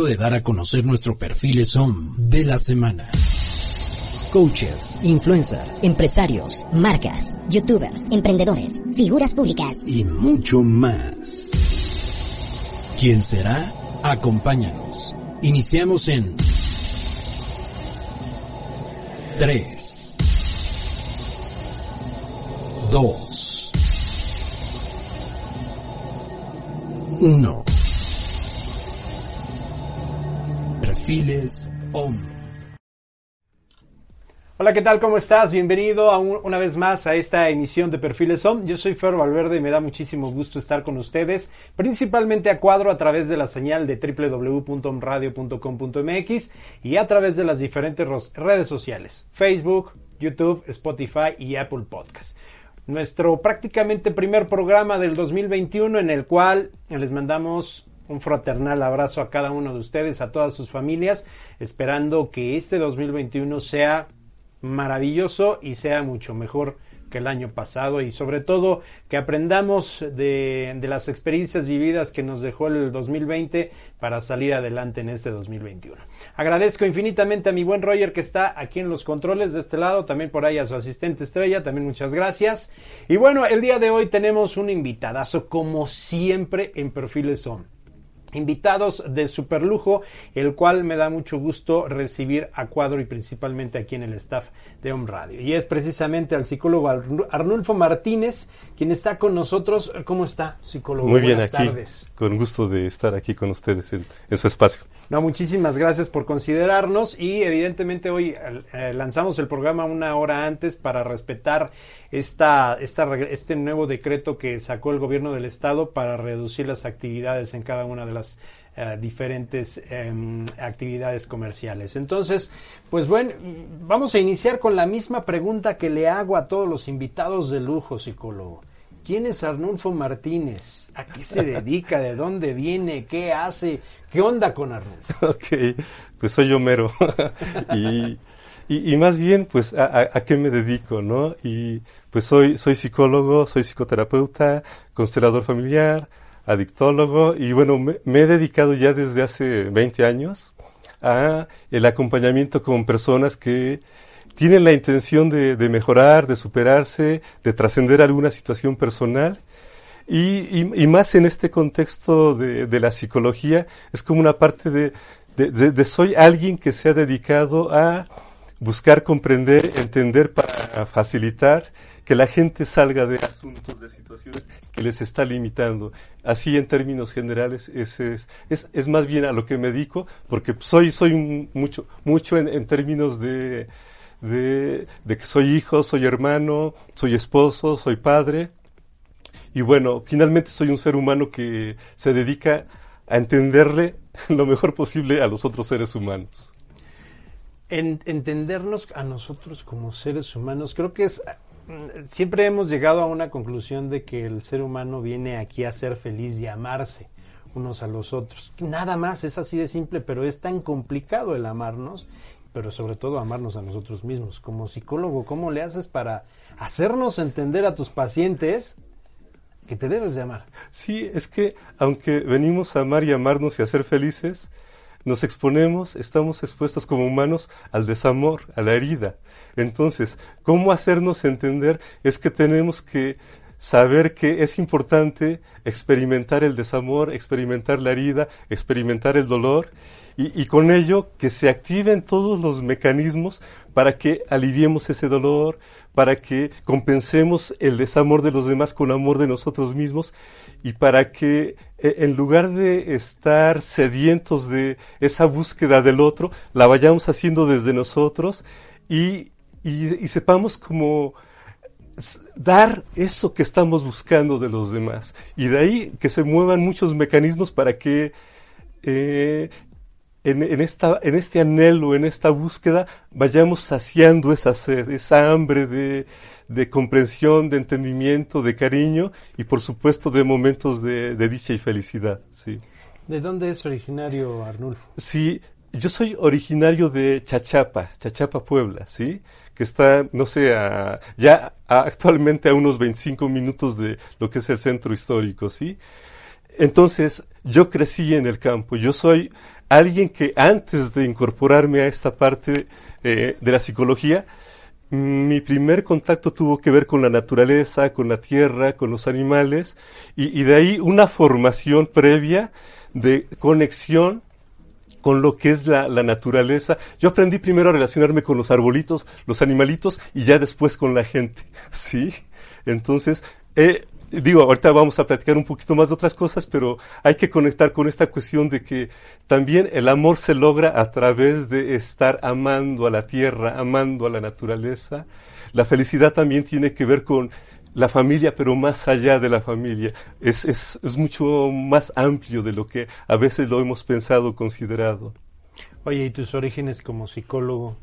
Momento de dar a conocer nuestro perfil SOM de la semana. Coaches, influencers, empresarios, marcas, youtubers, emprendedores, figuras públicas y mucho más. ¿Quién será? Acompáñanos. Iniciamos en 3, 2, 1. Perfiles OM. Hola, ¿qué tal? ¿Cómo estás? Bienvenido a un- una vez más a esta emisión de Perfiles OM. Yo soy Fer Valverde y me da muchísimo gusto estar con ustedes, principalmente a cuadro a través de la señal de www.omradio.com.mx y a través de las diferentes redes sociales, Facebook, YouTube, Spotify y Apple Podcast. Nuestro prácticamente primer programa del 2021 en el cual les mandamos un fraternal abrazo a cada uno de ustedes, a todas sus familias, esperando que este 2021 sea maravilloso y sea mucho mejor que el año pasado y sobre todo que aprendamos de, las experiencias vividas que nos dejó el 2020 para salir adelante en este 2021. Agradezco infinitamente a mi buen Roger que está aquí en los controles de este lado, también por ahí a su asistente estrella, también muchas gracias. Y bueno, el día de hoy tenemos un invitadazo como siempre en Perfiles Son invitados de super lujo, el cual me da mucho gusto recibir a cuadro y principalmente aquí en el staff de Home Radio. Y es precisamente al psicólogo Arnu- Arnulfo Martínez, quien está con nosotros. ¿Cómo está, psicólogo? Muy bien Buenas aquí, tardes. con gusto de estar aquí con ustedes en, en su espacio. No, muchísimas gracias por considerarnos y evidentemente hoy eh, lanzamos el programa una hora antes para respetar esta, este nuevo decreto que sacó el gobierno del estado para reducir las actividades en cada una de las eh, diferentes em, actividades comerciales. Entonces, pues bueno, vamos a iniciar con la misma pregunta que le hago a todos los invitados de lujo, psicólogo. ¿Quién es Arnulfo Martínez? ¿A qué se dedica? ¿De dónde viene? ¿Qué hace? ¿Qué onda con Arnulfo? Ok, pues soy Homero. y, y, más bien, pues, a, qué me dedico, no? Y pues soy, soy psicólogo, soy psicoterapeuta, constelador familiar, adictólogo y bueno, me, he dedicado ya desde hace 20 años a el acompañamiento con personas que tienen la intención de, mejorar, de superarse, de trascender alguna situación personal. Y, más en este contexto de, la psicología, es como una parte de, de, soy alguien que se ha dedicado a buscar comprender, entender para facilitar que la gente salga de asuntos, de situaciones que les está limitando. Así en términos generales es, es, es, más bien a lo que me dedico, porque soy, soy mucho, mucho en, términos de, de, que soy hijo, soy hermano, soy esposo, soy padre. Y bueno, finalmente soy un ser humano que se dedica a entenderle lo mejor posible a los otros seres humanos. En, entendernos a nosotros como seres humanos, creo que es siempre hemos llegado a una conclusión de que el ser humano viene aquí a ser feliz y amarse unos a los otros. Nada más, es así de simple, pero es tan complicado el amarnos, pero sobre todo amarnos a nosotros mismos. Como psicólogo, ¿cómo le haces para hacernos entender a tus pacientes que te debes de amar? Sí, es que aunque venimos a amar y amarnos y a ser felices, nos exponemos, estamos expuestos como humanos al desamor, a la herida. Entonces, ¿cómo hacernos entender? Es que tenemos que saber que es importante experimentar el desamor, experimentar la herida, experimentar el dolor y, con ello que se activen todos los mecanismos para que aliviemos ese dolor, para que compensemos el desamor de los demás con amor de nosotros mismos y para que e, en lugar de estar sedientos de esa búsqueda del otro, la vayamos haciendo desde nosotros y, y, sepamos como dar eso que estamos buscando de los demás. Y de ahí que se muevan muchos mecanismos para que eh, en, en, esta, en este anhelo, en esta búsqueda, vayamos saciando esa sed, esa hambre de, de comprensión, de entendimiento, de cariño y por supuesto de momentos de, dicha y felicidad. Sí. ¿De dónde es originario Arnulfo? Sí, yo soy originario de Chachapa, Chachapa, Puebla, ¿sí? Que está, no sé, ya actualmente a unos 25 minutos de lo que es el centro histórico, ¿sí? Entonces, yo crecí en el campo. Yo soy alguien que antes de incorporarme a esta parte eh, de la psicología, mi primer contacto tuvo que ver con la naturaleza, con la tierra, con los animales, y, de ahí una formación previa de conexión con lo que es la, la, naturaleza. Yo aprendí primero a relacionarme con los arbolitos, los animalitos, y ya después con la gente, ¿sí? Entonces, eh, digo, ahorita vamos a platicar un poquito más de otras cosas, pero hay que conectar con esta cuestión de que también el amor se logra a través de estar amando a la tierra, amando a la naturaleza. La felicidad también tiene que ver con la familia, pero más allá de la familia. Es, es, es mucho más amplio de lo que a veces lo hemos pensado, considerado. Oye, ¿y tus orígenes como psicólogo,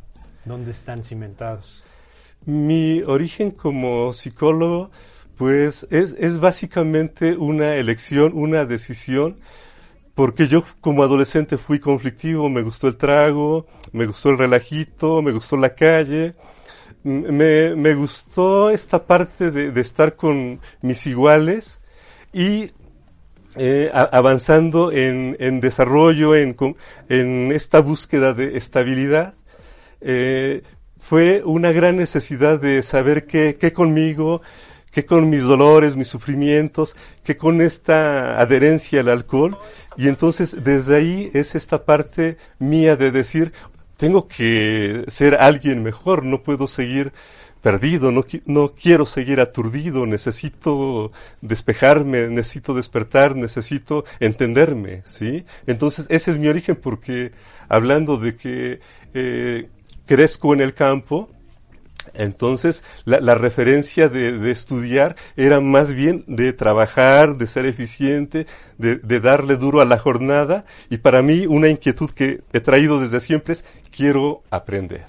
dónde están cimentados? Mi origen como psicólogo pues es, es básicamente una elección, una decisión, porque yo como adolescente fui conflictivo, me gustó el trago, me gustó el relajito, me gustó la calle, me, me gustó esta parte de, de, estar con mis iguales y eh, avanzando en, en desarrollo, en, en, esta búsqueda de estabilidad. Eh, fue una gran necesidad de saber qué, qué conmigo, que con mis dolores, mis sufrimientos, que con esta adherencia al alcohol. Y entonces desde ahí es esta parte mía de decir, tengo que ser alguien mejor, no puedo seguir perdido, no, no quiero seguir aturdido, necesito despejarme, necesito despertar, necesito entenderme, ¿sí? Entonces, ese es mi origen porque hablando de que eh, crezco en el campo, entonces, la, referencia de, estudiar era más bien de trabajar, de ser eficiente, de, de, darle duro a la jornada. Y para mí, una inquietud que he traído desde siempre es, quiero aprender,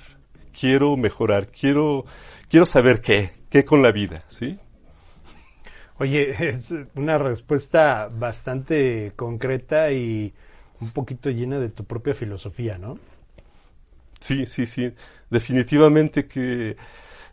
quiero mejorar, quiero, quiero saber qué, qué con la vida, ¿sí? Oye, es una respuesta bastante concreta y un poquito llena de tu propia filosofía, ¿no? Sí, sí, sí. Definitivamente que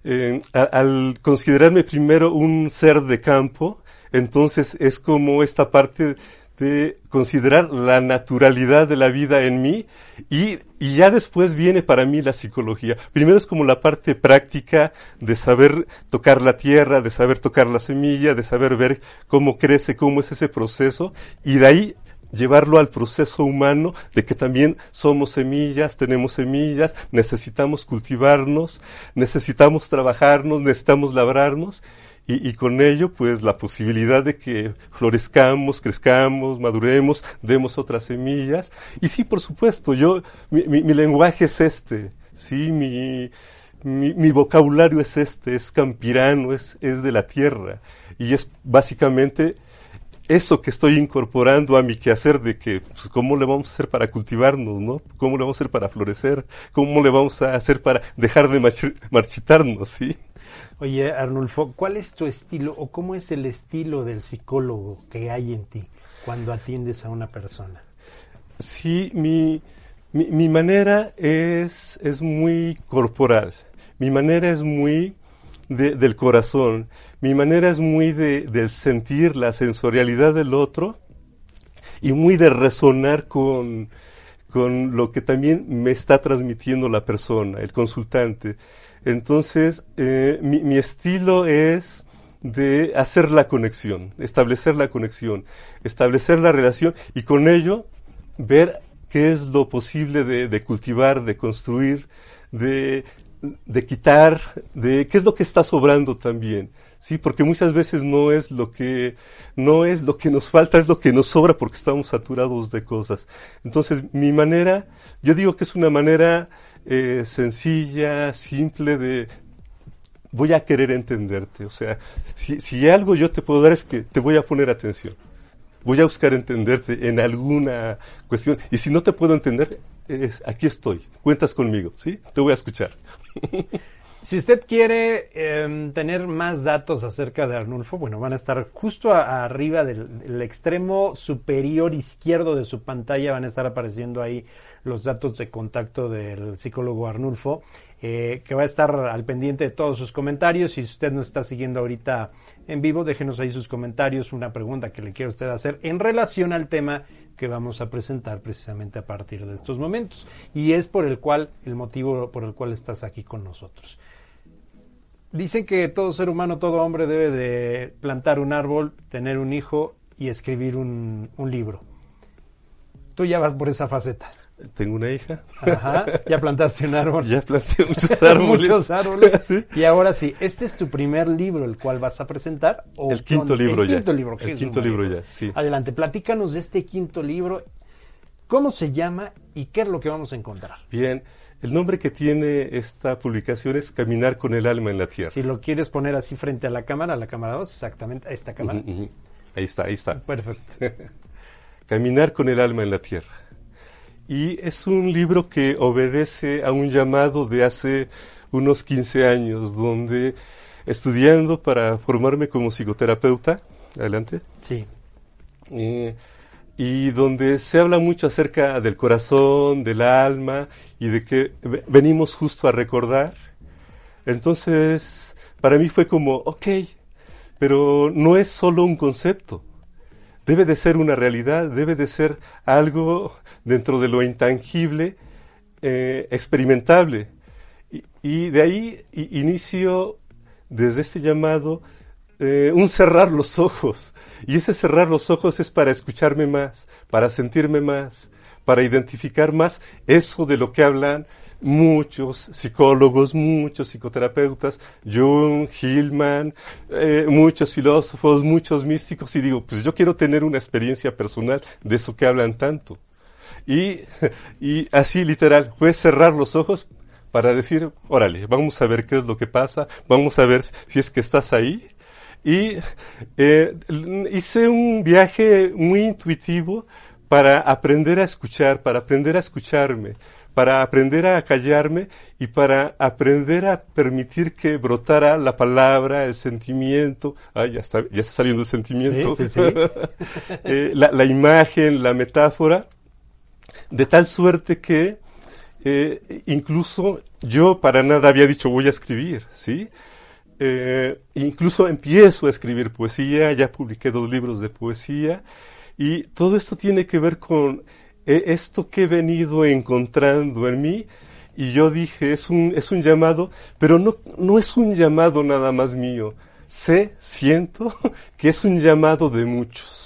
eh, al considerarme primero un ser de campo, entonces es como esta parte de considerar la naturalidad de la vida en mí y, y, ya después viene para mí la psicología. Primero es como la parte práctica de saber tocar la tierra, de saber tocar la semilla, de saber ver cómo crece, cómo es ese proceso y de ahí llevarlo al proceso humano de que también somos semillas, tenemos semillas, necesitamos cultivarnos, necesitamos trabajarnos, necesitamos labrarnos y, y, con ello pues la posibilidad de que florezcamos, crezcamos, maduremos, demos otras semillas. Y sí, por supuesto, yo, mi, mi, lenguaje es este, sí, mi, mi, mi, vocabulario es este, es campirano, es, es de la tierra y es básicamente eso que estoy incorporando a mi quehacer de que, pues, ¿cómo le vamos a hacer para cultivarnos, no? ¿Cómo le vamos a hacer para florecer? ¿Cómo le vamos a hacer para dejar de marchitarnos, sí? Oye, Arnulfo, ¿cuál es tu estilo o cómo es el estilo del psicólogo que hay en ti cuando atiendes a una persona? Sí, mi, mi, mi manera es, es muy corporal. Mi manera es muy de, del corazón. Mi manera es muy de, de, sentir la sensorialidad del otro y muy de resonar con, con lo que también me está transmitiendo la persona, el consultante. Entonces, eh, mi, mi estilo es de hacer la conexión, establecer la conexión, establecer la relación y con ello ver qué es lo posible de, de cultivar, de construir, de de quitar, de qué es lo que está sobrando también. Sí, porque muchas veces no es lo que no es lo que nos falta, es lo que nos sobra porque estamos saturados de cosas. Entonces, mi manera, yo digo que es una manera eh, sencilla, simple de voy a querer entenderte. O sea, si, si algo yo te puedo dar es que te voy a poner atención. Voy a buscar entenderte en alguna cuestión. Y si no te puedo entender, aquí estoy. Cuentas conmigo, ¿sí? Te voy a escuchar. Si usted quiere eh, tener más datos acerca de Arnulfo, bueno, van a estar justo arriba del, del, extremo superior izquierdo de su pantalla, van a estar apareciendo ahí los datos de contacto del psicólogo Arnulfo, eh, que va a estar al pendiente de todos sus comentarios. Si usted nos está siguiendo ahorita en vivo, déjenos ahí sus comentarios, una pregunta que le quiera usted hacer en relación al tema que vamos a presentar precisamente a partir de estos momentos. Y es por el cual, el motivo por el cual estás aquí con nosotros. Dicen que todo ser humano, todo hombre debe de plantar un árbol, tener un hijo y escribir un, un libro. Tú ya vas por esa faceta. Tengo una hija. Ajá, ya plantaste un árbol. Ya planté muchos árboles. muchos árboles. ¿Sí? Y ahora sí, ¿este es tu primer libro el cual vas a presentar? ¿o el quinto libro el ya. Quinto libro, el quinto libro ya, sí. Adelante, platícanos de este quinto libro. ¿Cómo se llama y qué es lo que vamos a encontrar? Bien, el nombre que tiene esta publicación es Caminar con el alma en la tierra. Si lo quieres poner así frente a la cámara, a la cámara 2, exactamente, a esta cámara. Uh -huh. Ahí está, ahí está. Perfecto. Caminar con el alma en la tierra. Y es un libro que obedece a un llamado de hace unos 15 años, donde estudiando para formarme como psicoterapeuta, adelante. Sí. Eh, y donde se habla mucho acerca del corazón, del alma y de que venimos justo a recordar. Entonces, para mí fue como, ok, pero no es solo un concepto debe de ser una realidad, debe de ser algo dentro de lo intangible, eh, experimentable. Y, de ahí inicio, desde este llamado, eh, un cerrar los ojos. Y ese cerrar los ojos es para escucharme más, para sentirme más, para identificar más eso de lo que hablan muchos psicólogos, muchos psicoterapeutas, Jung, Hillman, eh, muchos filósofos, muchos místicos, y digo, pues yo quiero tener una experiencia personal de eso que hablan tanto. Y, y así literal, fue cerrar los ojos para decir, órale, vamos a ver qué es lo que pasa, vamos a ver si es que estás ahí. Y eh, hice un viaje muy intuitivo para aprender a escuchar, para aprender a escucharme, para aprender a callarme y para aprender a permitir que brotara la palabra, el sentimiento, ay, ya está, ya está saliendo el sentimiento, eh, la, la, imagen, la metáfora, de tal suerte que eh, incluso yo para nada había dicho voy a escribir, ¿sí? Eh, incluso empiezo a escribir poesía, ya publiqué dos libros de poesía, y todo esto tiene que ver con esto que he venido encontrando en mí, y yo dije, es un, es un llamado, pero no, no es un llamado nada más mío. Sé, siento que es un llamado de muchos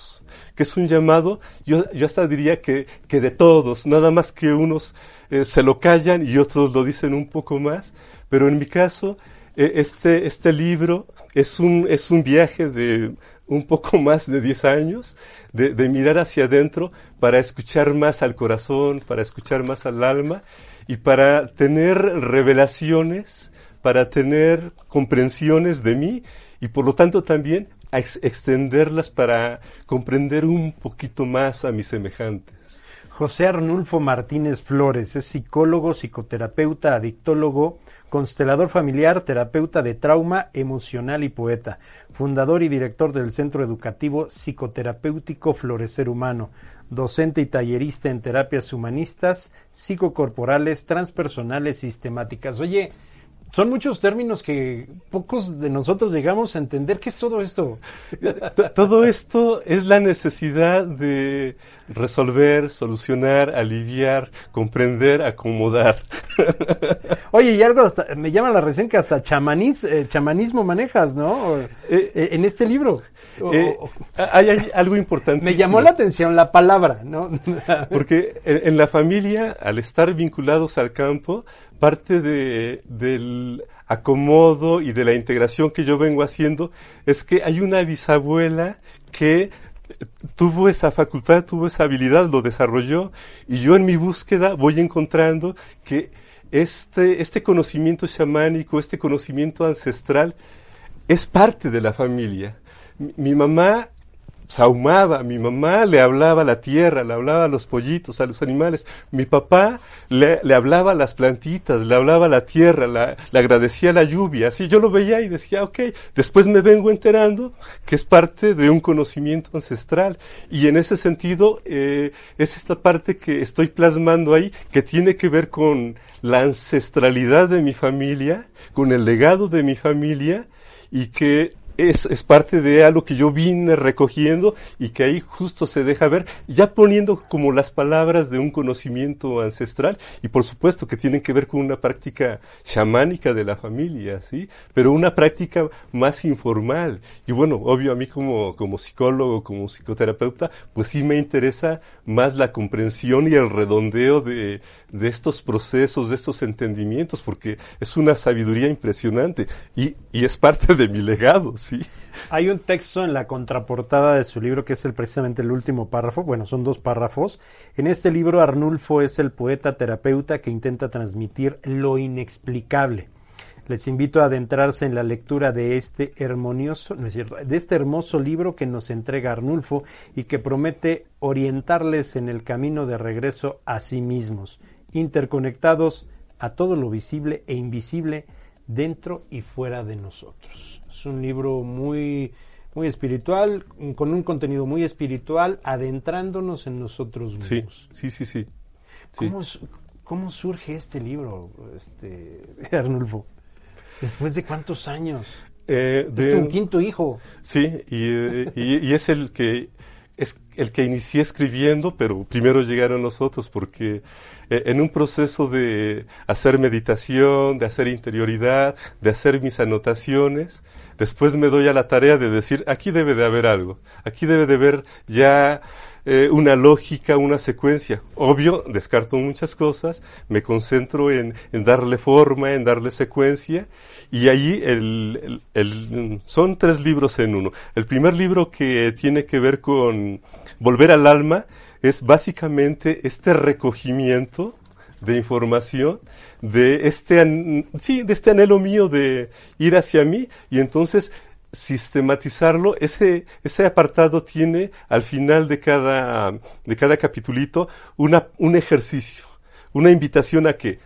que es un llamado, yo, yo hasta diría que, que de todos, nada más que unos eh, se lo callan y otros lo dicen un poco más, pero en mi caso, eh, este, este libro es un, es un viaje de un poco más de 10 años, de, mirar hacia adentro para escuchar más al corazón, para escuchar más al alma y para tener revelaciones, para tener comprensiones de mí y por lo tanto también extenderlas para comprender un poquito más a mis semejantes. José Arnulfo Martínez Flores es psicólogo, psicoterapeuta, adictólogo, constelador familiar, terapeuta de trauma emocional y poeta, fundador y director del Centro Educativo Psicoterapéutico Florecer Humano, docente y tallerista en terapias humanistas, psicocorporales, transpersonales, sistemáticas. Oye, son muchos términos que pocos de nosotros llegamos a entender. ¿Qué es todo esto? todo esto es la necesidad de resolver, solucionar, aliviar, comprender, acomodar. Oye, y algo hasta, me llama la recién que hasta chamaniz, eh, chamanismo manejas, ¿no? Eh, eh, en este libro. Eh, hay, hay, algo importante. Me llamó la atención la palabra, ¿no? Porque en, en la familia, al estar vinculados al campo, parte de, del acomodo y de la integración que yo vengo haciendo es que hay una bisabuela que tuvo esa facultad, tuvo esa habilidad, lo desarrolló y yo en mi búsqueda voy encontrando que este, este conocimiento chamánico, este conocimiento ancestral es parte de la familia. Mi, mi mamá sahumaba, mi mamá le hablaba a la tierra, le hablaba a los pollitos, a los animales, mi papá le, le hablaba a las plantitas, le hablaba a la tierra, la, le agradecía la lluvia, así yo lo veía y decía, ok, después me vengo enterando que es parte de un conocimiento ancestral y en ese sentido eh, es esta parte que estoy plasmando ahí que tiene que ver con la ancestralidad de mi familia, con el legado de mi familia y que es, es, parte de algo que yo vine recogiendo y que ahí justo se deja ver, ya poniendo como las palabras de un conocimiento ancestral y por supuesto que tienen que ver con una práctica chamánica de la familia, ¿sí? Pero una práctica más informal. Y bueno, obvio a mí como, como psicólogo, como psicoterapeuta, pues sí me interesa más la comprensión y el redondeo de, de estos procesos, de estos entendimientos, porque es una sabiduría impresionante y, y es parte de mi legado, ¿sí? Hay un texto en la contraportada de su libro que es el, precisamente el último párrafo, bueno, son dos párrafos. En este libro Arnulfo es el poeta terapeuta que intenta transmitir lo inexplicable. Les invito a adentrarse en la lectura de este hermonioso, no es cierto, de este hermoso libro que nos entrega Arnulfo y que promete orientarles en el camino de regreso a sí mismos, interconectados a todo lo visible e invisible dentro y fuera de nosotros. Es un libro muy, muy espiritual, con un contenido muy espiritual, adentrándonos en nosotros mismos. Sí, sí, sí. sí. ¿Cómo, ¿Cómo, surge este libro, este, Arnulfo? ¿Después de cuántos años? Eh, de, es tu quinto hijo. Sí, y, y, y, es el que es el que inicié escribiendo, pero primero llegaron los otros porque eh, en un proceso de hacer meditación, de hacer interioridad, de hacer mis anotaciones, después me doy a la tarea de decir, aquí debe de haber algo, aquí debe de haber ya eh, una lógica, una secuencia. Obvio, descarto muchas cosas, me concentro en, darle forma, en darle secuencia, y allí el, son tres libros en uno. El primer libro que tiene que ver con volver al alma es básicamente este recogimiento de información, de este, sí, de este anhelo mío de ir hacia mí y entonces sistematizarlo, ese, ese apartado tiene al final de cada, de cada capitulito una, un ejercicio, una invitación a que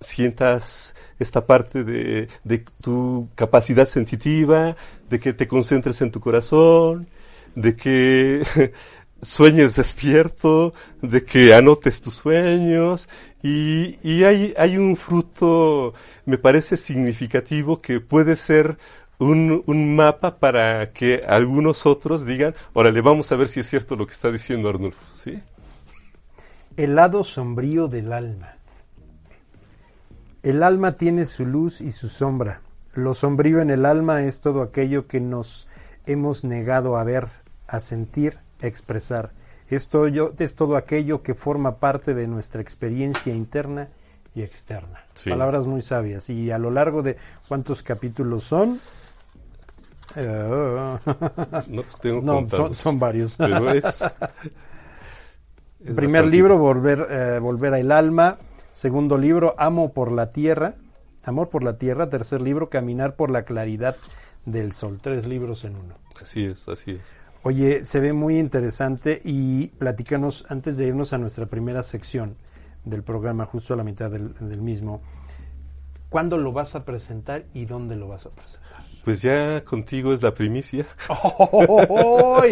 sientas esta parte de, de tu capacidad sensitiva, de que te concentres en tu corazón, de que sueñes despierto, de que anotes tus sueños y, y hay, hay un fruto, me parece significativo que puede ser un, un, mapa para que algunos otros digan, órale, vamos a ver si es cierto lo que está diciendo Arnulfo, ¿sí? El lado sombrío del alma. El alma tiene su luz y su sombra. Lo sombrío en el alma es todo aquello que nos hemos negado a ver, a sentir, expresar. Es todo, es todo aquello que forma parte de nuestra experiencia interna y externa. Sí. Palabras muy sabias. Y a lo largo de cuántos capítulos son, no tengo no, son, son, varios. Pero es, es Primer libro, volver, eh, volver al alma. Segundo libro, Amo por la tierra. Amor por la tierra. Tercer libro, Caminar por la claridad del sol. Tres libros en uno. Así es, así es. Oye, se ve muy interesante y platícanos, antes de irnos a nuestra primera sección del programa, justo a la mitad del, del mismo, ¿cuándo lo vas a presentar y dónde lo vas a presentar? Pues ya contigo es la primicia. ¡Oh,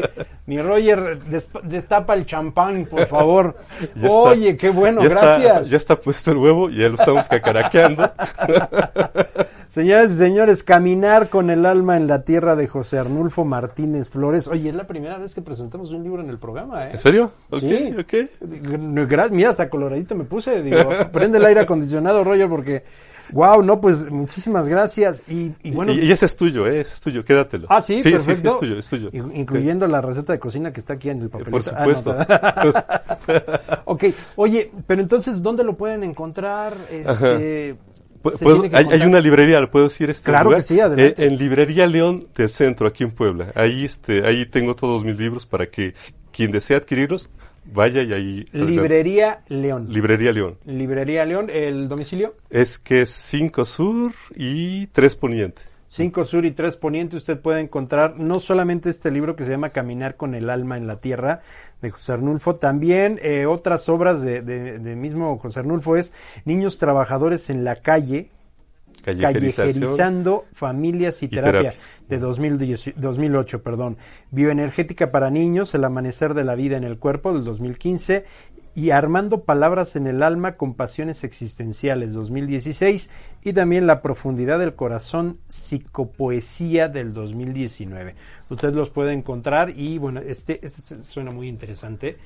mi Roger, destapa el champán, por favor. Oye, está, qué bueno, ya gracias. Está, ya está puesto el huevo ya lo estamos cacaraqueando. Señoras y señores, caminar con el alma en la tierra de José Arnulfo Martínez Flores. Oye, es la primera vez que presentamos un libro en el programa, ¿eh? ¿En serio? Ok, sí. ok. Mira, hasta coloradito me puse. Digo, prende el aire acondicionado, Roger, porque Wow, no, pues muchísimas gracias. Y, y bueno. Y, y, ese es tuyo, ¿eh? Ese es tuyo, quédatelo. Ah, sí, sí perfecto. Sí, sí, es tuyo, es tuyo. Incluyendo la receta de cocina que está aquí en el papelito. Por supuesto. Ah, no, ok, oye, pero entonces, ¿dónde lo pueden encontrar? Este, ¿Puedo, hay, hay, una librería, ¿le puedo decir este Claro lugar? que sí, adelante. Eh, en Librería León del Centro, aquí en Puebla. Ahí, este, ahí tengo todos mis libros para que quien desee adquirirlos vaya y ahí. Librería León. Librería León. Librería León, ¿el domicilio? Es que es 5 Sur y 3 Poniente. 5 Sur y 3 Poniente usted puede encontrar no solamente este libro que se llama Caminar con el alma en la tierra de José Arnulfo, también eh, otras obras de, de, de, mismo José Arnulfo es Niños Trabajadores en la Calle, Callejerizando Familias y, y Terapia, terapia, de 2010, 2008, perdón. Bioenergética para niños, El amanecer de la vida en el cuerpo del 2015 y Armando palabras en el alma con pasiones existenciales 2016 y también La profundidad del corazón psicopoesía del 2019. Usted los puede encontrar y bueno, este, este suena muy interesante.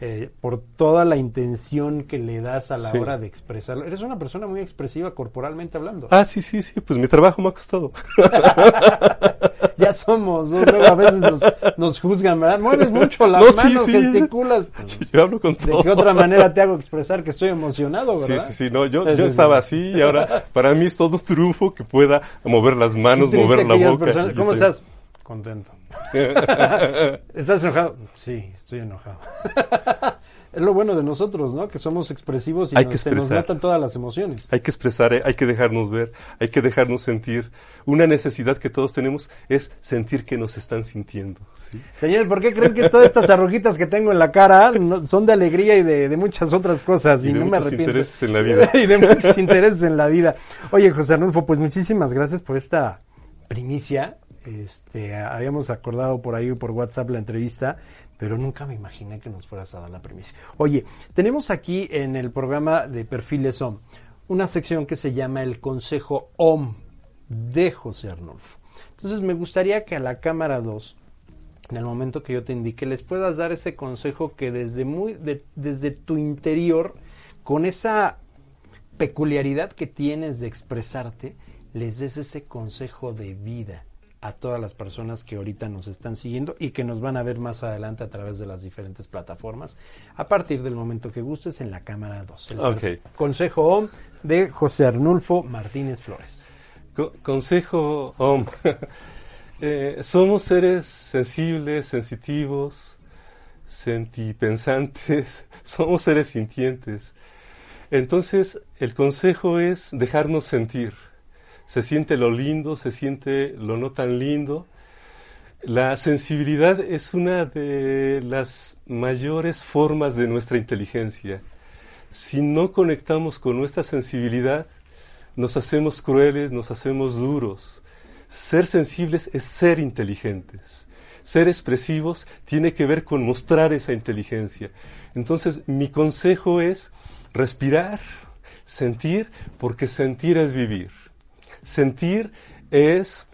Eh, por toda la intención que le das a la sí. hora de expresarlo. Eres una persona muy expresiva corporalmente hablando. Ah, sí, sí, sí, pues mi trabajo me ha costado. ya somos, ¿no? Luego a veces nos, nos, juzgan, ¿verdad? Mueves mucho las no, sí, sí. gesticulas. Yo hablo con todo. ¿De qué otra manera te hago expresar que estoy emocionado, verdad? Sí, sí, sí, no, yo, yo estaba así y ahora para mí es todo triunfo que pueda mover las manos, mover la boca. Personas, ¿Cómo estoy... estás? Contento. ¿Estás enojado? Sí, estoy enojado. es lo bueno de nosotros, ¿no? Que somos expresivos y hay nos, que se nos notan todas las emociones. Hay que expresar, eh, hay que dejarnos ver, hay que dejarnos sentir. Una necesidad que todos tenemos es sentir que nos están sintiendo. ¿sí? Señores, ¿por qué creen que todas estas arruguitas que tengo en la cara no, son de alegría y de, de, muchas otras cosas? Y, y de no muchos me arrepiento. intereses en la vida. y de muchos intereses en la vida. Oye, José Arnulfo, pues muchísimas gracias por esta primicia este, habíamos acordado por ahí por WhatsApp la entrevista, pero nunca me imaginé que nos fueras a dar la premisa. Oye, tenemos aquí en el programa de Perfiles OM una sección que se llama el Consejo OM de José Arnulfo. Entonces me gustaría que a la cámara 2, en el momento que yo te indique, les puedas dar ese consejo que desde, muy, de, desde tu interior, con esa peculiaridad que tienes de expresarte, les des ese consejo de vida a todas las personas que ahorita nos están siguiendo y que nos van a ver más adelante a través de las diferentes plataformas a partir del momento que gustes en la cámara 2. El Ok. Consejo OM de José Arnulfo Martínez Flores. Co- consejo OM. Eh, somos seres sensibles, sensitivos, sentipensantes, somos seres sintientes. Entonces, el consejo es dejarnos sentir. Se siente lo lindo, se siente lo no tan lindo. La sensibilidad es una de las mayores formas de nuestra inteligencia. Si no conectamos con nuestra sensibilidad, nos hacemos crueles, nos hacemos duros. Ser sensibles es ser inteligentes. Ser expresivos tiene que ver con mostrar esa inteligencia. Entonces, mi consejo es respirar, sentir, porque sentir es vivir. Sentir es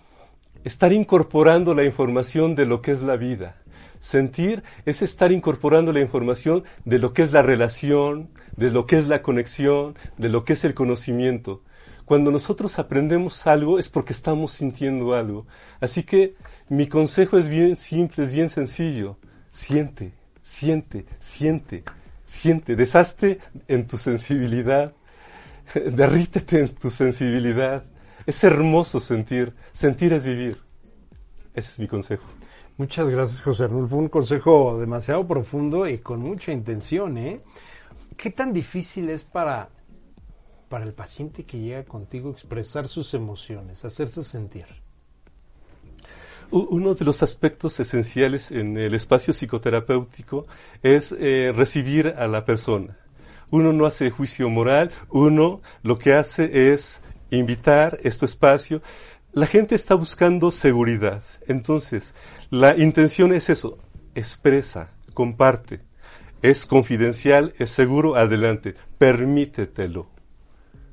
estar incorporando la información de lo que es la vida. Sentir es estar incorporando la información de lo que es la relación, de lo que es la conexión, de lo que es el conocimiento. Cuando nosotros aprendemos algo es porque estamos sintiendo algo. Así que mi consejo es bien simple, es bien sencillo. Siente, siente, siente, siente. Deshazte en tu sensibilidad. Derrítete en tu sensibilidad. Es hermoso sentir. Sentir es vivir. Ese es mi consejo. Muchas gracias, José Arnulfo. Un consejo demasiado profundo y con mucha intención, ¿eh? ¿Qué tan difícil es para, para el paciente que llega contigo expresar sus emociones, hacerse sentir? Uno de los aspectos esenciales en el espacio psicoterapéutico es eh, recibir a la persona. Uno no hace juicio moral, uno lo que hace es invitar este espacio. La gente está buscando seguridad. Entonces, la intención es eso, expresa, comparte. Es confidencial, es seguro, adelante, permítetelo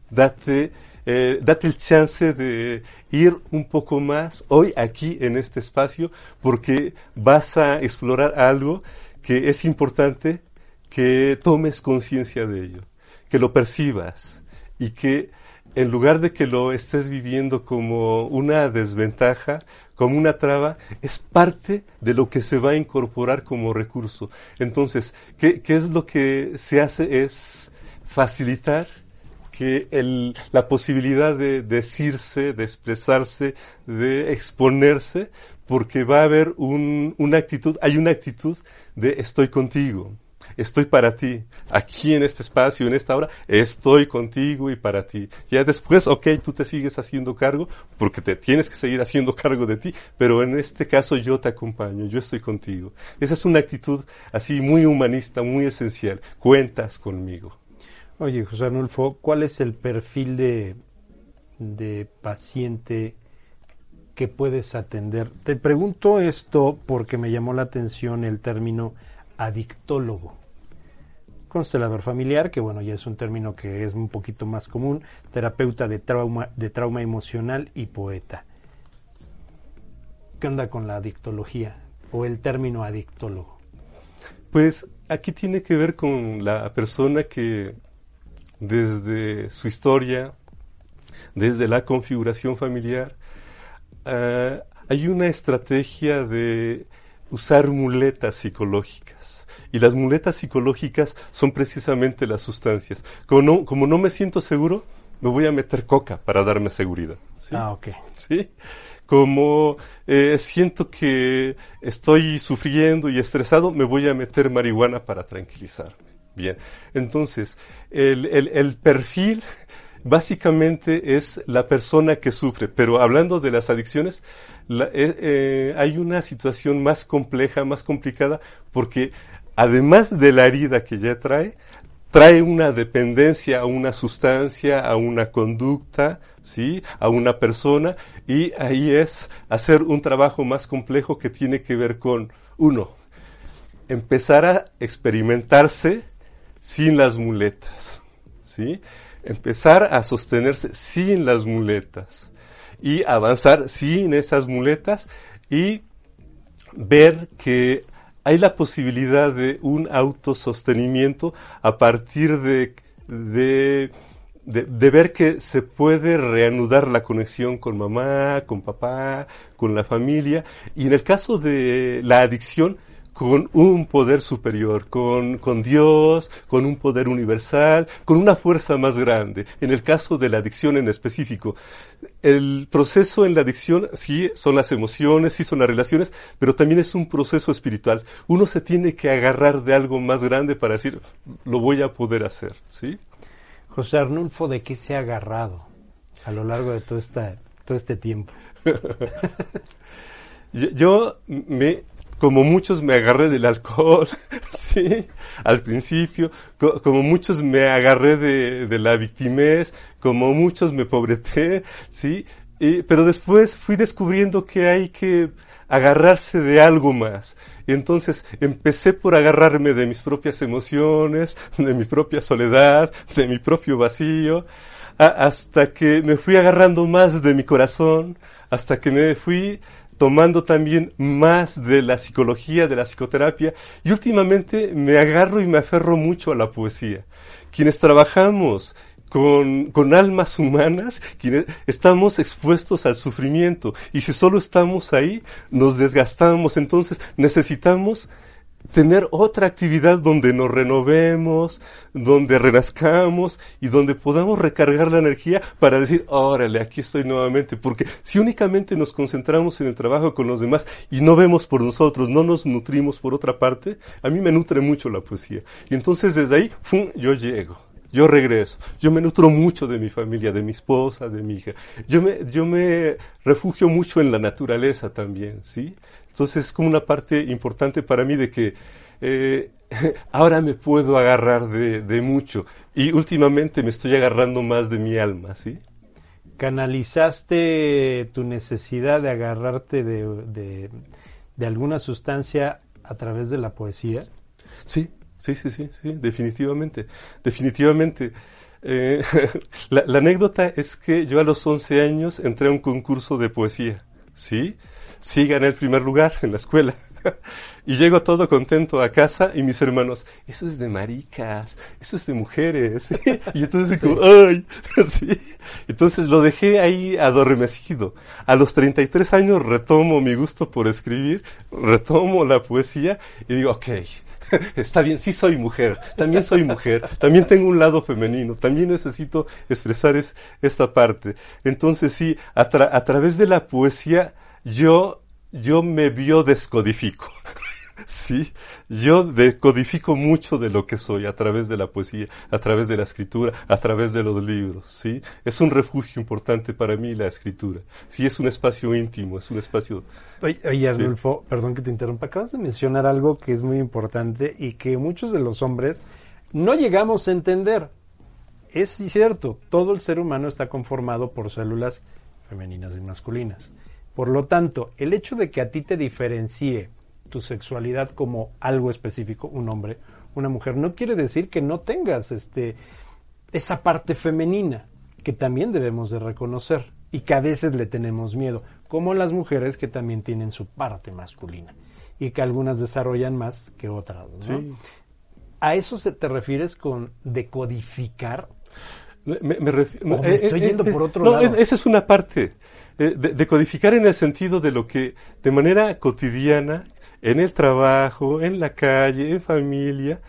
date, eh, date el chance de ir un poco más hoy aquí en este espacio porque vas a explorar algo que es importante que tomes conciencia de ello, que lo percibas y que en lugar de que lo estés viviendo como una desventaja, como una traba, es parte de lo que se va a incorporar como recurso. Entonces, ¿qué, es lo que se hace? Es facilitar que el, la posibilidad de decirse, de expresarse, de exponerse, porque va a haber un, una actitud, hay una actitud de estoy contigo, estoy para ti, aquí en este espacio, en esta hora, estoy contigo y para ti. Ya después, ok, tú te sigues haciendo cargo, porque te tienes que seguir haciendo cargo de ti, pero en este caso yo te acompaño, yo estoy contigo. Esa es una actitud así muy humanista, muy esencial. Cuentas conmigo. Oye, José Arnulfo, ¿cuál es el perfil de, de paciente que puedes atender? Te pregunto esto porque me llamó la atención el término adictólogo. Constelador familiar, que bueno, ya es un término que es un poquito más común, terapeuta de trauma, de trauma emocional y poeta. ¿Qué onda con la adictología o el término adictólogo? Pues aquí tiene que ver con la persona que desde su historia, desde la configuración familiar, uh, hay una estrategia de usar muletas psicológicas. Y las muletas psicológicas son precisamente las sustancias. Como no, como no me siento seguro, me voy a meter coca para darme seguridad. ¿sí? Ah, ok. ¿Sí? Como eh, siento que estoy sufriendo y estresado, me voy a meter marihuana para tranquilizarme. Bien, entonces, el, el, el, perfil básicamente es la persona que sufre, pero hablando de las adicciones, eh, eh, hay una situación más compleja, más complicada, porque además de la herida que ya trae, trae una dependencia a una sustancia, a una conducta, ¿sí? a una persona, y ahí es hacer un trabajo más complejo que tiene que ver con, uno, empezar a experimentarse sin las muletas, ¿sí? Empezar a sostenerse sin las muletas y avanzar sin esas muletas y ver que hay la posibilidad de un autosostenimiento a partir de, de de, de, ver que se puede reanudar la conexión con mamá, con papá, con la familia. Y en el caso de la adicción, con un poder superior, con, con Dios, con un poder universal, con una fuerza más grande. En el caso de la adicción en específico, el proceso en la adicción sí son las emociones, sí son las relaciones, pero también es un proceso espiritual. Uno se tiene que agarrar de algo más grande para decir, lo voy a poder hacer, ¿sí? José Arnulfo, ¿de qué se ha agarrado a lo largo de todo, esta, todo este tiempo? yo, yo me como muchos me agarré del alcohol, sí, al principio, co como muchos me agarré de, de, la victimez, como muchos me pobreté, sí, y, pero después fui descubriendo que hay que agarrarse de algo más. Y entonces empecé por agarrarme de mis propias emociones, de mi propia soledad, de mi propio vacío, hasta que me fui agarrando más de mi corazón, hasta que me fui tomando también más de la psicología, de la psicoterapia, y últimamente me agarro y me aferro mucho a la poesía. Quienes trabajamos con, con almas humanas, quienes estamos expuestos al sufrimiento, y si solo estamos ahí, nos desgastamos, entonces necesitamos tener otra actividad donde nos renovemos, donde renazcamos y donde podamos recargar la energía para decir, órale, aquí estoy nuevamente. Porque si únicamente nos concentramos en el trabajo con los demás y no vemos por nosotros, no nos nutrimos por otra parte, a mí me nutre mucho la poesía. Y entonces desde ahí, ¡fum!, yo llego. Yo regreso. Yo me nutro mucho de mi familia, de mi esposa, de mi hija. Yo me, yo me refugio mucho en la naturaleza también, ¿sí? Entonces es como una parte importante para mí de que eh, ahora me puedo agarrar de, de, mucho y últimamente me estoy agarrando más de mi alma, ¿sí? ¿Canalizaste tu necesidad de agarrarte de, de, de alguna sustancia a través de la poesía? Sí, sí, sí, sí, sí, definitivamente, definitivamente. Eh, la, la, anécdota es que yo a los 11 años entré a un concurso de poesía, ¿sí? Sí gané el primer lugar en la escuela. y llego todo contento a casa y mis hermanos, eso es de maricas, eso es de mujeres. y entonces como, ay, sí. Entonces lo dejé ahí adormecido. A los 33 años retomo mi gusto por escribir, retomo la poesía y digo, ok, está bien, sí soy mujer, también soy mujer, también tengo un lado femenino, también necesito expresar es, esta parte. Entonces sí, a, a través de la poesía yo, yo me biodescodifico. Sí, yo decodifico mucho de lo que soy a través de la poesía, a través de la escritura, a través de los libros, ¿sí? Es un refugio importante para mí la escritura. Sí, es un espacio íntimo, es un espacio... Oye, oye Arnulfo, sí. perdón que te interrumpa, acabas de mencionar algo que es muy importante y que muchos de los hombres no llegamos a entender. Es cierto, todo el ser humano está conformado por células femeninas y masculinas. Por lo tanto, el hecho de que a ti te diferencie tu sexualidad como algo específico, un hombre, una mujer, no quiere decir que no tengas este esa parte femenina que también debemos de reconocer y que a veces le tenemos miedo, como las mujeres que también tienen su parte masculina y que algunas desarrollan más que otras. ¿no? Sí. ¿A eso se te refieres con decodificar? Me, me, ref... me estoy eh, yendo eh, por otro no, lado. esa es una parte. Eh, de, de, codificar en el sentido de lo que de manera cotidiana, en el trabajo, en la calle, en familia,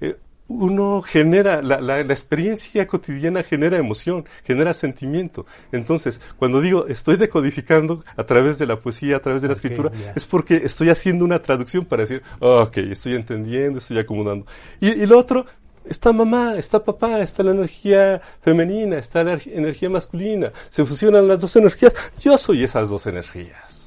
eh, uno genera, la, la, la, experiencia cotidiana genera emoción, genera sentimiento. Entonces, cuando digo estoy decodificando a través de la poesía, a través de la okay, escritura, yeah. es porque estoy haciendo una traducción para decir, oh, ok, estoy entendiendo, estoy acomodando. Y, y lo otro, está mamá, está papá, está la energía femenina, está la energía masculina, se fusionan las dos energías, yo soy esas dos energías.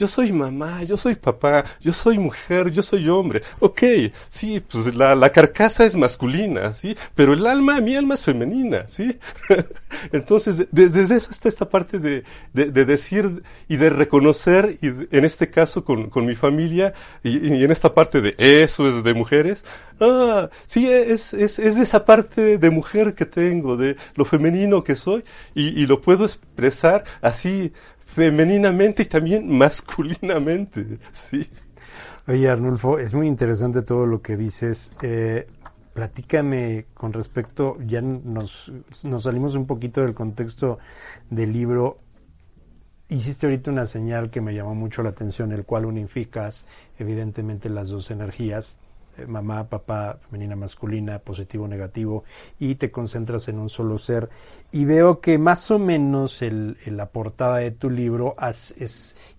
Yo soy mamá, yo soy papá, yo soy mujer, yo soy hombre. Ok, sí, pues la, la carcasa es masculina, sí, pero el alma, mi alma es femenina, sí. Entonces, de, desde eso está esta parte de, de, de, decir y de reconocer, y en este caso con, con mi familia, y, y en esta parte de eso es de mujeres, Ah, sí, es, es, es de esa parte de mujer que tengo, de lo femenino que soy, y, y lo puedo expresar así femeninamente y también masculinamente, sí. Oye, Arnulfo, es muy interesante todo lo que dices. Eh, platícame con respecto, ya nos, nos salimos un poquito del contexto del libro. Hiciste ahorita una señal que me llamó mucho la atención, el cual unificas evidentemente las dos energías, mamá, papá, femenina, masculina, positivo, negativo, y te concentras en un solo ser. Y veo que más o menos el, la portada de tu libro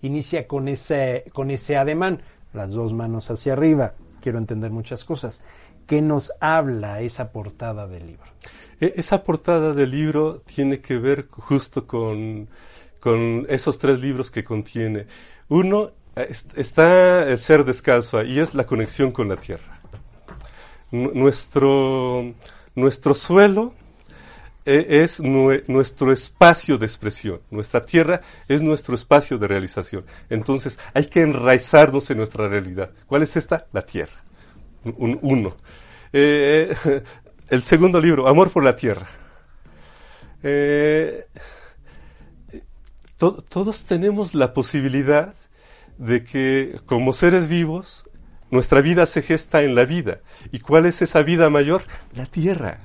inicia con ese, con ese ademán, las dos manos hacia arriba. Quiero entender muchas cosas. ¿Qué nos habla esa portada del libro? E, esa portada del libro tiene que ver justo con, con esos tres libros que contiene. Uno está el ser descalzo y es la conexión con la tierra. Nuestro, nuestro suelo e, es nuestro espacio de expresión. Nuestra tierra es nuestro espacio de realización. Entonces hay que enraizarnos en nuestra realidad. ¿Cuál es esta? La tierra. uno. Eh, el segundo libro, Amor por la Tierra. Eh, todos tenemos la posibilidad de que como seres vivos nuestra vida se gesta en la vida. ¿Y cuál es esa vida mayor? La tierra.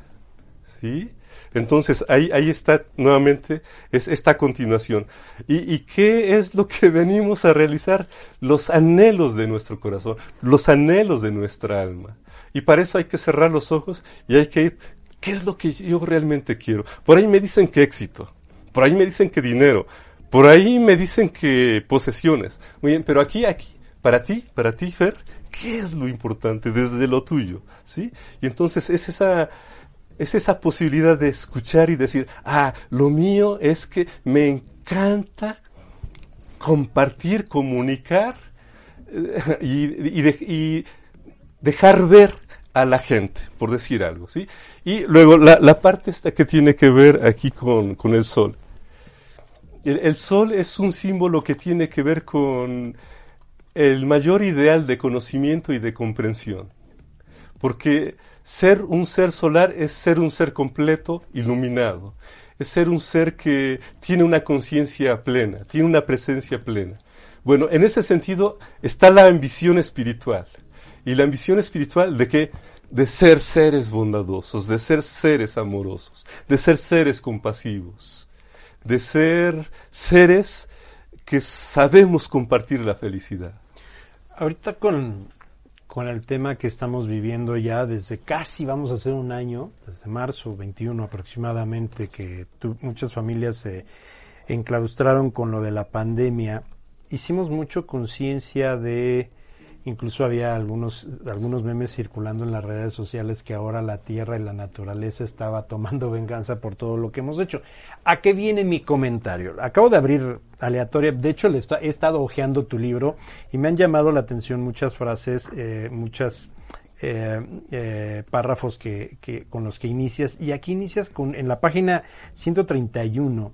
¿Sí? Entonces ahí, ahí está nuevamente es esta continuación. ¿Y, ¿Y qué es lo que venimos a realizar? Los anhelos de nuestro corazón, los anhelos de nuestra alma. Y para eso hay que cerrar los ojos y hay que ir, ¿qué es lo que yo realmente quiero? Por ahí me dicen que éxito, por ahí me dicen que dinero, por ahí me dicen que posesiones. Muy bien, pero aquí, aquí, para ti, para ti, Fer, ¿qué es lo importante desde lo tuyo? ¿Sí? Y entonces es esa, es esa posibilidad de escuchar y decir, ah, lo mío es que me encanta compartir, comunicar eh, y, dejar ver a la gente, por decir algo, ¿sí? Y luego la, la parte esta que tiene que ver aquí con, con el sol. El, sol es un símbolo que tiene que ver con el mayor ideal de conocimiento y de comprensión. Porque ser un ser solar es ser un ser completo, iluminado. Es ser un ser que tiene una conciencia plena, tiene una presencia plena. Bueno, en ese sentido está la ambición espiritual. Y la ambición espiritual de que de ser seres bondadosos, de ser seres amorosos, de ser seres compasivos de ser seres que sabemos compartir la felicidad. Ahorita con, con el tema que estamos viviendo ya desde casi vamos a hacer un año, desde marzo 21 aproximadamente, que muchas familias se enclaustraron con lo de la pandemia, hicimos mucho conciencia de Incluso había algunos, algunos memes circulando en las redes sociales que ahora la tierra y la naturaleza estaba tomando venganza por todo lo que hemos hecho. ¿A qué viene mi comentario? Acabo de abrir aleatoria, de hecho le he estado hojeando tu libro y me han llamado la atención muchas frases, eh, eh, eh, párrafos que, que, con los que inicias. Y aquí inicias con, en la página 131,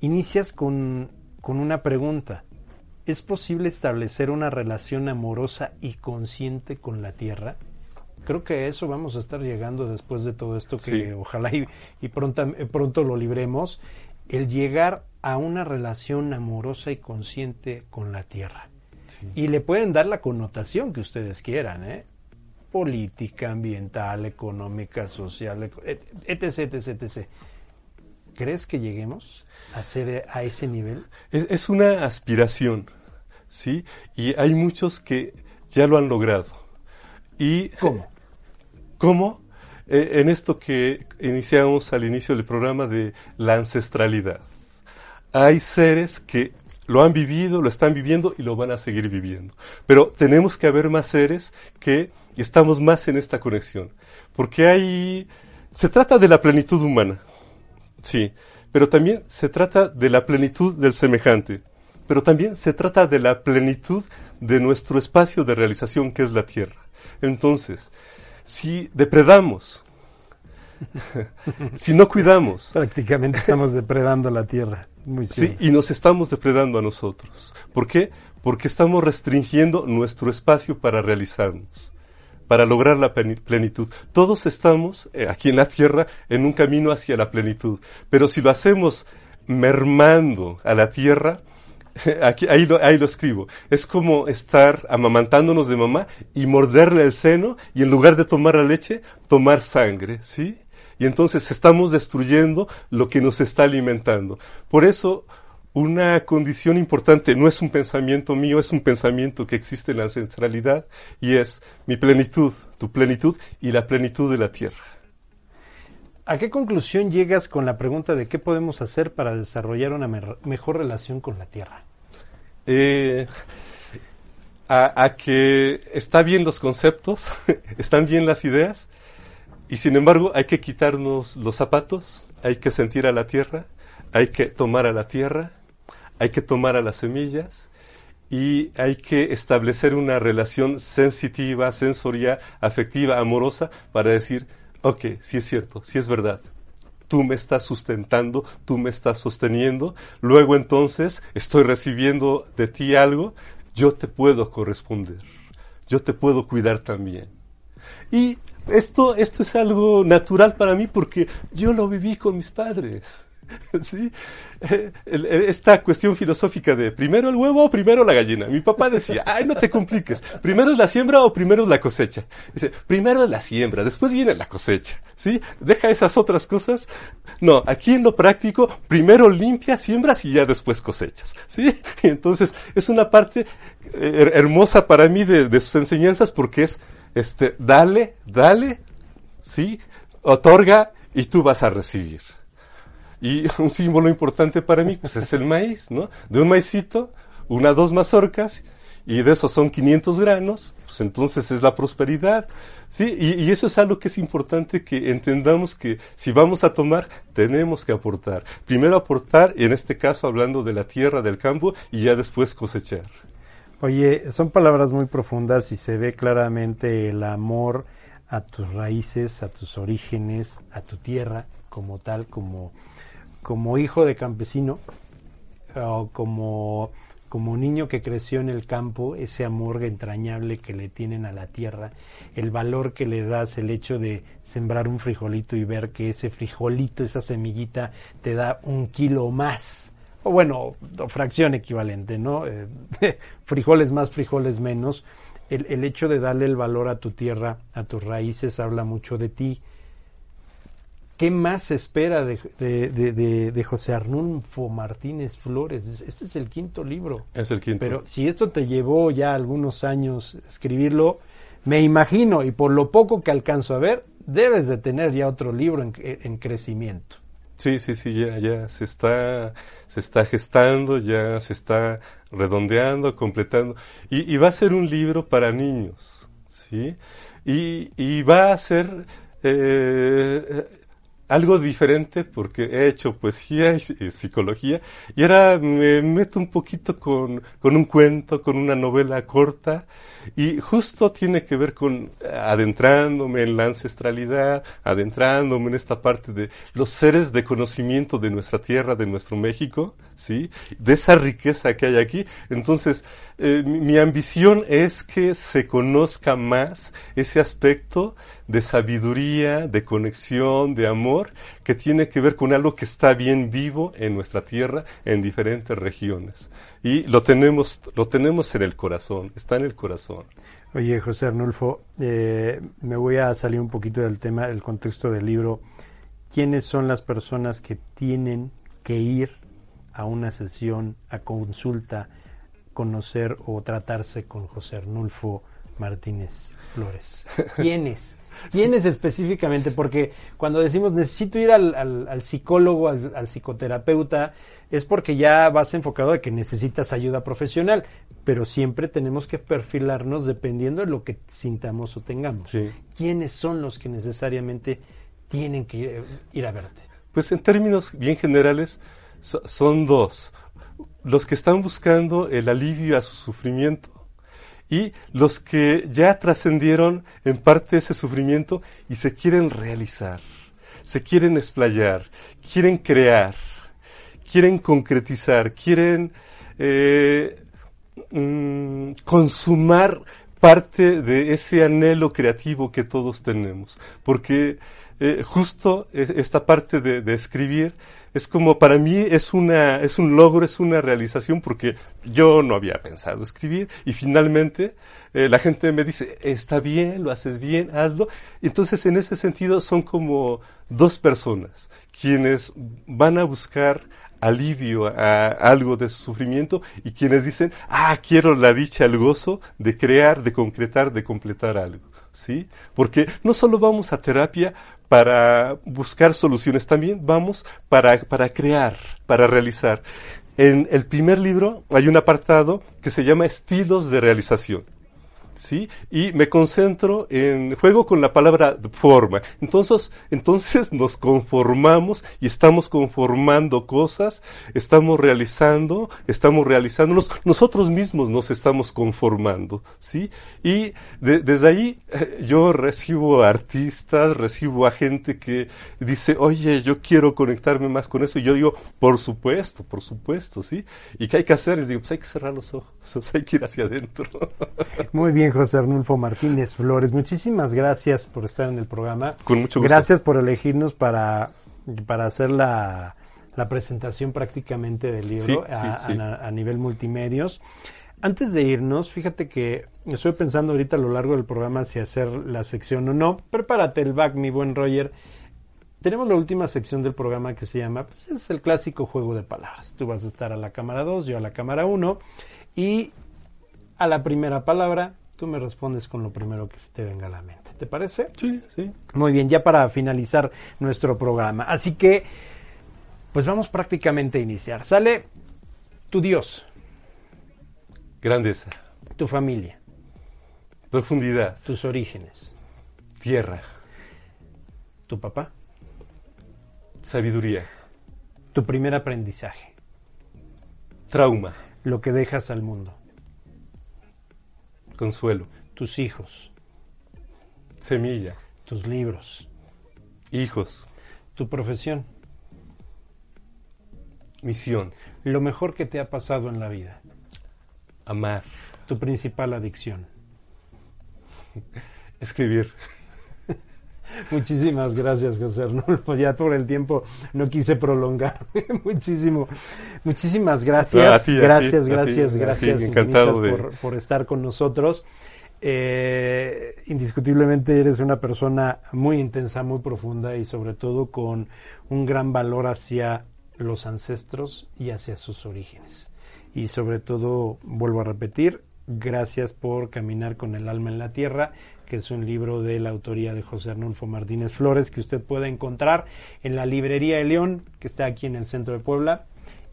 inicias con, con una pregunta. ¿Es posible establecer una relación amorosa y consciente con la Tierra? Creo que a eso vamos a estar llegando después de todo esto que ojalá y, pronto, eh, pronto lo libremos. El llegar a una relación amorosa y consciente con la Tierra. Y le pueden dar la connotación que ustedes quieran, ¿eh? política, ambiental, económica, social, etc, etc, etc. ¿Crees que lleguemos a ser a ese nivel? Es, una aspiración, ¿sí? Y hay muchos que ya lo han logrado. Y, ¿Cómo? ¿Cómo? Eh, en esto que iniciamos al inicio del programa de la ancestralidad. Hay seres que lo han vivido, lo están viviendo y lo van a seguir viviendo. Pero tenemos que haber más seres que estamos más en esta conexión. Porque hay... Se trata de la plenitud humana. Sí, pero también se trata de la plenitud del semejante, pero también se trata de la plenitud de nuestro espacio de realización que es la Tierra. Entonces, si depredamos, si no cuidamos. Prácticamente estamos depredando la Tierra. Muy sí, y nos estamos depredando a nosotros. ¿Por qué? Porque estamos restringiendo nuestro espacio para realizarnos para lograr la plenitud. Todos estamos eh, aquí en la tierra en un camino hacia la plenitud, pero si lo hacemos mermando a la tierra, Aquí, ahí, lo, ahí lo escribo. Es como estar amamantándonos de mamá y morderle el seno y en lugar de tomar la leche, tomar sangre, ¿sí? Y entonces estamos destruyendo lo que nos está alimentando. Por eso, una condición importante no es un pensamiento mío, es un pensamiento que existe en la ancestralidad y es mi plenitud, tu plenitud y la plenitud de la tierra. ¿A qué conclusión llegas con la pregunta de qué podemos hacer para desarrollar una mejor relación con la Tierra? Eh, a, a, que está bien los conceptos, están bien las ideas, y sin embargo hay que quitarnos los zapatos, hay que sentir a la Tierra, hay que tomar a la Tierra, hay que tomar a las semillas, y hay que establecer una relación sensitiva, sensorial, afectiva, amorosa, para decir, ok, sí es cierto, sí es verdad. Tú me estás sustentando, tú me estás sosteniendo, luego entonces estoy recibiendo de ti algo, yo te puedo corresponder, yo te puedo cuidar también. Y esto, esto es algo natural para mí porque yo lo viví con mis padres. Esta cuestión filosófica de primero el huevo o primero la gallina. Mi papá decía, ay, no te compliques, primero es la siembra o primero es la cosecha. Dice, primero es la siembra, después viene la cosecha, ¿sí? Deja esas otras cosas. No, aquí en lo práctico, primero limpia, siembras y ya después cosechas, ¿sí? Entonces es una parte eh, hermosa para mí de, de sus enseñanzas porque es, este, dale, dale, ¿sí? Otorga y tú vas a recibir. Y un símbolo importante para mí, pues es el maíz, ¿no? De un maicito, una, dos mazorcas, y de esos son 500 granos, pues entonces es la prosperidad. Sí, y, y, eso es algo que es importante que entendamos que si vamos a tomar, tenemos que aportar. Primero aportar, en este caso hablando de la tierra, del campo, y ya después cosechar. Oye, son palabras muy profundas y se ve claramente el amor a tus raíces, a tus orígenes, a tu tierra como tal, como como hijo de campesino o como, como niño que creció en el campo, ese amor entrañable que le tienen a la tierra, el valor que le das, el hecho de sembrar un frijolito y ver que ese frijolito, esa semillita, te da un kilo más. O bueno, fracción equivalente, ¿no? Eh, frijoles más, frijoles menos. El, el hecho de darle el valor a tu tierra, a tus raíces, habla mucho de ti ¿Qué más se espera de, de, de, José Arnulfo Martínez Flores? Este es el quinto libro. Es el quinto. Pero si esto te llevó ya algunos años escribirlo, me imagino, y por lo poco que alcanzo a ver, debes de tener ya otro libro en, en crecimiento. Sí, sí, sí, ya, ya se está, se está gestando, ya se está redondeando, completando. Y, y va a ser un libro para niños, ¿sí? Y, y va a ser... Eh, algo diferente porque he hecho poesía y, psicología y ahora me meto un poquito con, con, un cuento, con una novela corta y justo tiene que ver con adentrándome en la ancestralidad, adentrándome en esta parte de los seres de conocimiento de nuestra tierra, de nuestro México, ¿sí? De esa riqueza que hay aquí. Entonces, eh, mi ambición es que se conozca más ese aspecto de sabiduría, de conexión, de amor, que tiene que ver con algo que está bien vivo en nuestra tierra, en diferentes regiones. Y lo tenemos, lo tenemos en el corazón, está en el corazón. Oye, José Arnulfo, eh, me voy a salir un poquito del tema, del contexto del libro. ¿Quiénes son las personas que tienen que ir a una sesión, a consulta, conocer o tratarse con José Arnulfo Martínez Flores? ¿Quiénes? ¿Quiénes específicamente? Porque cuando decimos necesito ir al, al, psicólogo, al, al, psicoterapeuta, es porque ya vas enfocado a que necesitas ayuda profesional, pero siempre tenemos que perfilarnos dependiendo de lo que sintamos o tengamos. ¿Quiénes son los que necesariamente tienen que ir a verte? Pues en términos bien generales son dos. Los que están buscando el alivio a su sufrimiento y los que ya trascendieron en parte ese sufrimiento y se quieren realizar, se quieren explayar, quieren crear, quieren concretizar, quieren eh, mm, consumar parte de ese anhelo creativo que todos tenemos. Porque eh, justo esta parte de, escribir es como para mí es una es un logro es una realización porque yo no había pensado escribir y finalmente eh, la gente me dice está bien lo haces bien hazlo entonces en ese sentido son como dos personas quienes van a buscar alivio a algo de su sufrimiento y quienes dicen, ah, quiero la dicha, el gozo de crear, de concretar, de completar algo. ¿Sí? Porque no solo vamos a terapia para buscar soluciones, también vamos para, para crear, para realizar. En el primer libro hay un apartado que se llama estilos de realización. ¿Sí? Y me concentro en, juego con la palabra forma. Entonces, entonces nos conformamos y estamos conformando cosas, estamos realizando, estamos realizándonos, nosotros mismos nos estamos conformando, ¿sí? Y desde ahí eh, yo recibo artistas, recibo a gente que dice, oye, yo quiero conectarme más con eso. Y yo digo, por supuesto, por supuesto, ¿sí? ¿Y qué hay que hacer? Y digo, pues hay que cerrar los ojos, hay que ir hacia adentro. Muy bien, José Arnulfo Martínez Flores. Muchísimas gracias por estar en el programa. Con mucho gusto. Gracias por elegirnos para, para hacer la, presentación prácticamente del libro a, nivel multimedios. Antes de irnos, fíjate que estoy pensando ahorita a lo largo del programa si hacer la sección o no. Prepárate el back, mi buen Roger. Tenemos la última sección del programa que se llama, pues es el clásico juego de palabras. Tú vas a estar a la cámara 2, yo a la cámara 1 y a la primera palabra tú me respondes con lo primero que se te venga a la mente. ¿Te parece? Sí, sí. Muy bien, ya para finalizar nuestro programa. Así que, pues vamos prácticamente a iniciar. Sale tu Dios. Grandeza. Tu familia. Profundidad. Tus orígenes. Tierra. Tu papá. Sabiduría. Tu primer aprendizaje. Trauma. Lo que dejas al mundo. Consuelo. Tus hijos. Semilla. Tus libros. Hijos. Tu profesión. Misión. Lo mejor que te ha pasado en la vida. Amar. Tu principal adicción. Escribir. Muchísimas gracias, José Arnulfo. Ya por el tiempo no quise prolongar muchísimo. Muchísimas gracias. gracias, gracias, gracias. encantado por, estar con nosotros. Eh, indiscutiblemente eres una persona muy intensa, muy profunda y sobre todo con un gran valor hacia los ancestros y hacia sus orígenes. Y sobre todo, vuelvo a repetir, gracias por caminar con el alma en la tierra que es un libro de la autoría de José Arnulfo Martínez Flores, que usted puede encontrar en la librería de León, que está aquí en el centro de Puebla,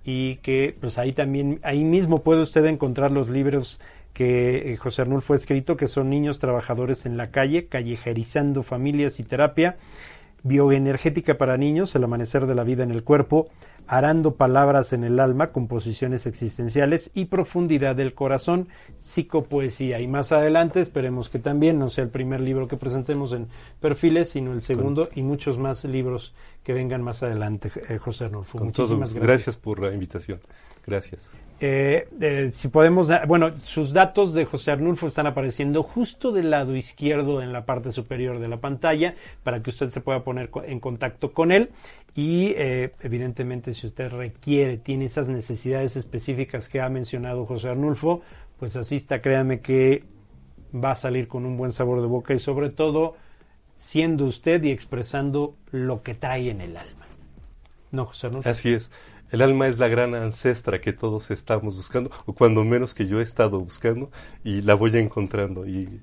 y que pues ahí también, ahí mismo puede usted encontrar los libros que eh, José Arnulfo ha escrito, que son Niños Trabajadores en la Calle, Callejerizando Familias y Terapia, Bioenergética para Niños, El Amanecer de la Vida en el Cuerpo, arando palabras en el alma, composiciones existenciales y profundidad del corazón, psicopoesía. Y más adelante esperemos que también no sea el primer libro que presentemos en perfiles, sino el segundo y muchos más libros que vengan más adelante, eh, José Arnulfo. Muchísimas gracias. Gracias por la invitación. Gracias. Eh, eh, si podemos, bueno, sus datos de José Arnulfo están apareciendo justo del lado izquierdo en la parte superior de la pantalla para que usted se pueda poner en contacto con él y eh, evidentemente si usted requiere, tiene esas necesidades específicas que ha mencionado José Arnulfo, pues asista, créame que va a salir con un buen sabor de boca y sobre todo siendo usted y expresando lo que trae en el alma. ¿No, José Arnulfo? Así es. El alma es la gran ancestra que todos estamos buscando, o cuando menos que yo he estado buscando, y la voy encontrando. Y,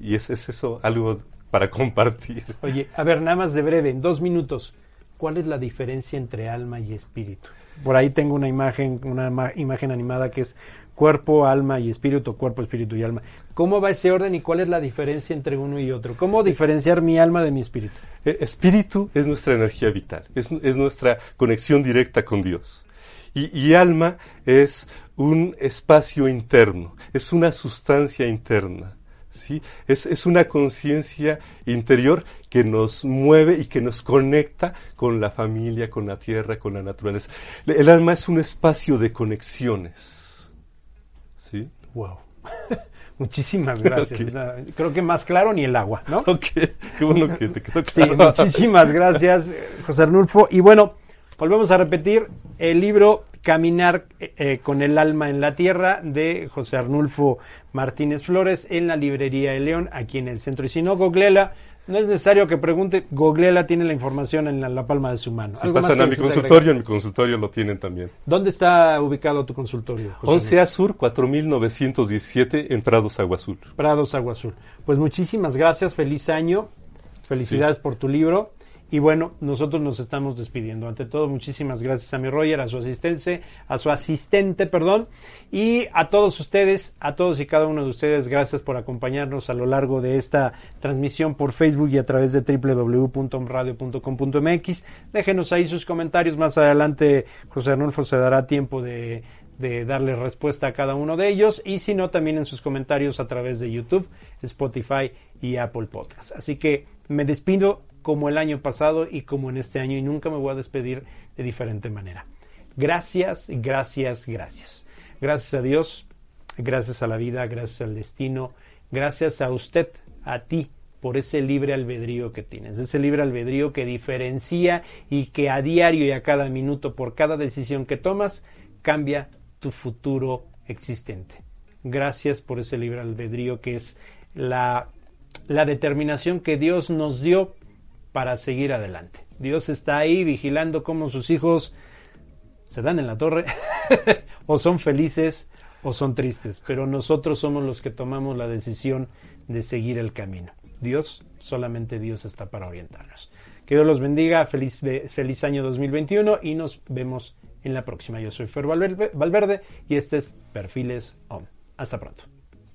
y es, es eso algo para compartir. Oye, a ver, nada más de breve, en dos minutos, ¿cuál es la diferencia entre alma y espíritu? Por ahí tengo una imagen, una imagen animada que es cuerpo, alma y espíritu, cuerpo, espíritu y alma. ¿Cómo va ese orden y cuál es la diferencia entre uno y otro? ¿Cómo diferenciar mi alma de mi espíritu? Eh, espíritu es nuestra energía vital, es, nuestra conexión directa con Dios. Y, alma es un espacio interno, es una sustancia interna. ¿sí? Es, es una conciencia interior que nos mueve y que nos conecta con la familia, con la tierra, con la naturaleza. El alma es un espacio de conexiones. ¿Sí? Wow. Muchísimas gracias. Creo que más claro ni el agua, ¿no? Ok, qué bueno que te quedó Sí, claro. muchísimas gracias, José Arnulfo. Y bueno, volvemos a repetir el libro Caminar eh, con el alma en la tierra de José Arnulfo Martínez Flores en la librería El León, aquí en el centro. Y si no, Goglela, no es necesario que pregunte, Goglela tiene la información en la, la palma de su mano. Si ¿Algo más pasan a mi consultorio, agregar? en mi consultorio lo tienen también. ¿Dónde está ubicado tu consultorio? José 11A Sur 4917 en Prados Agua Azul. Prados Agua Azul. Pues muchísimas gracias, feliz año, felicidades por tu libro. Y bueno, nosotros nos estamos despidiendo. Ante todo, muchísimas gracias a mi Roger, a su asistente, a su asistente, perdón, y a todos ustedes, a todos y cada uno de ustedes, gracias por acompañarnos a lo largo de esta transmisión por Facebook y a través de www.omradio.com.mx. Déjenos ahí sus comentarios. Más adelante, José Arnulfo se dará tiempo de de darle respuesta a cada uno de ellos y si no también en sus comentarios a través de YouTube, Spotify y Apple Podcast. Así que me despido como el año pasado y como en este año y nunca me voy a despedir de diferente manera. Gracias, gracias, gracias. Gracias a Dios, gracias a la vida, gracias al destino, gracias a usted, a ti, por ese libre albedrío que tienes, ese libre albedrío que diferencia y que a diario y a cada minuto, por cada decisión que tomas, cambia tu futuro existente. Gracias por ese libre albedrío que es la, la determinación que Dios nos dio para seguir adelante. Dios está ahí vigilando cómo sus hijos se dan en la torre o son felices o son tristes, pero nosotros somos los que tomamos la decisión de seguir el camino. Dios, solamente Dios está para orientarnos. Que Dios los bendiga, feliz, feliz año 2021 y nos vemos en la próxima. Yo soy Fer Valverde, y este es Perfiles OM. Hasta pronto.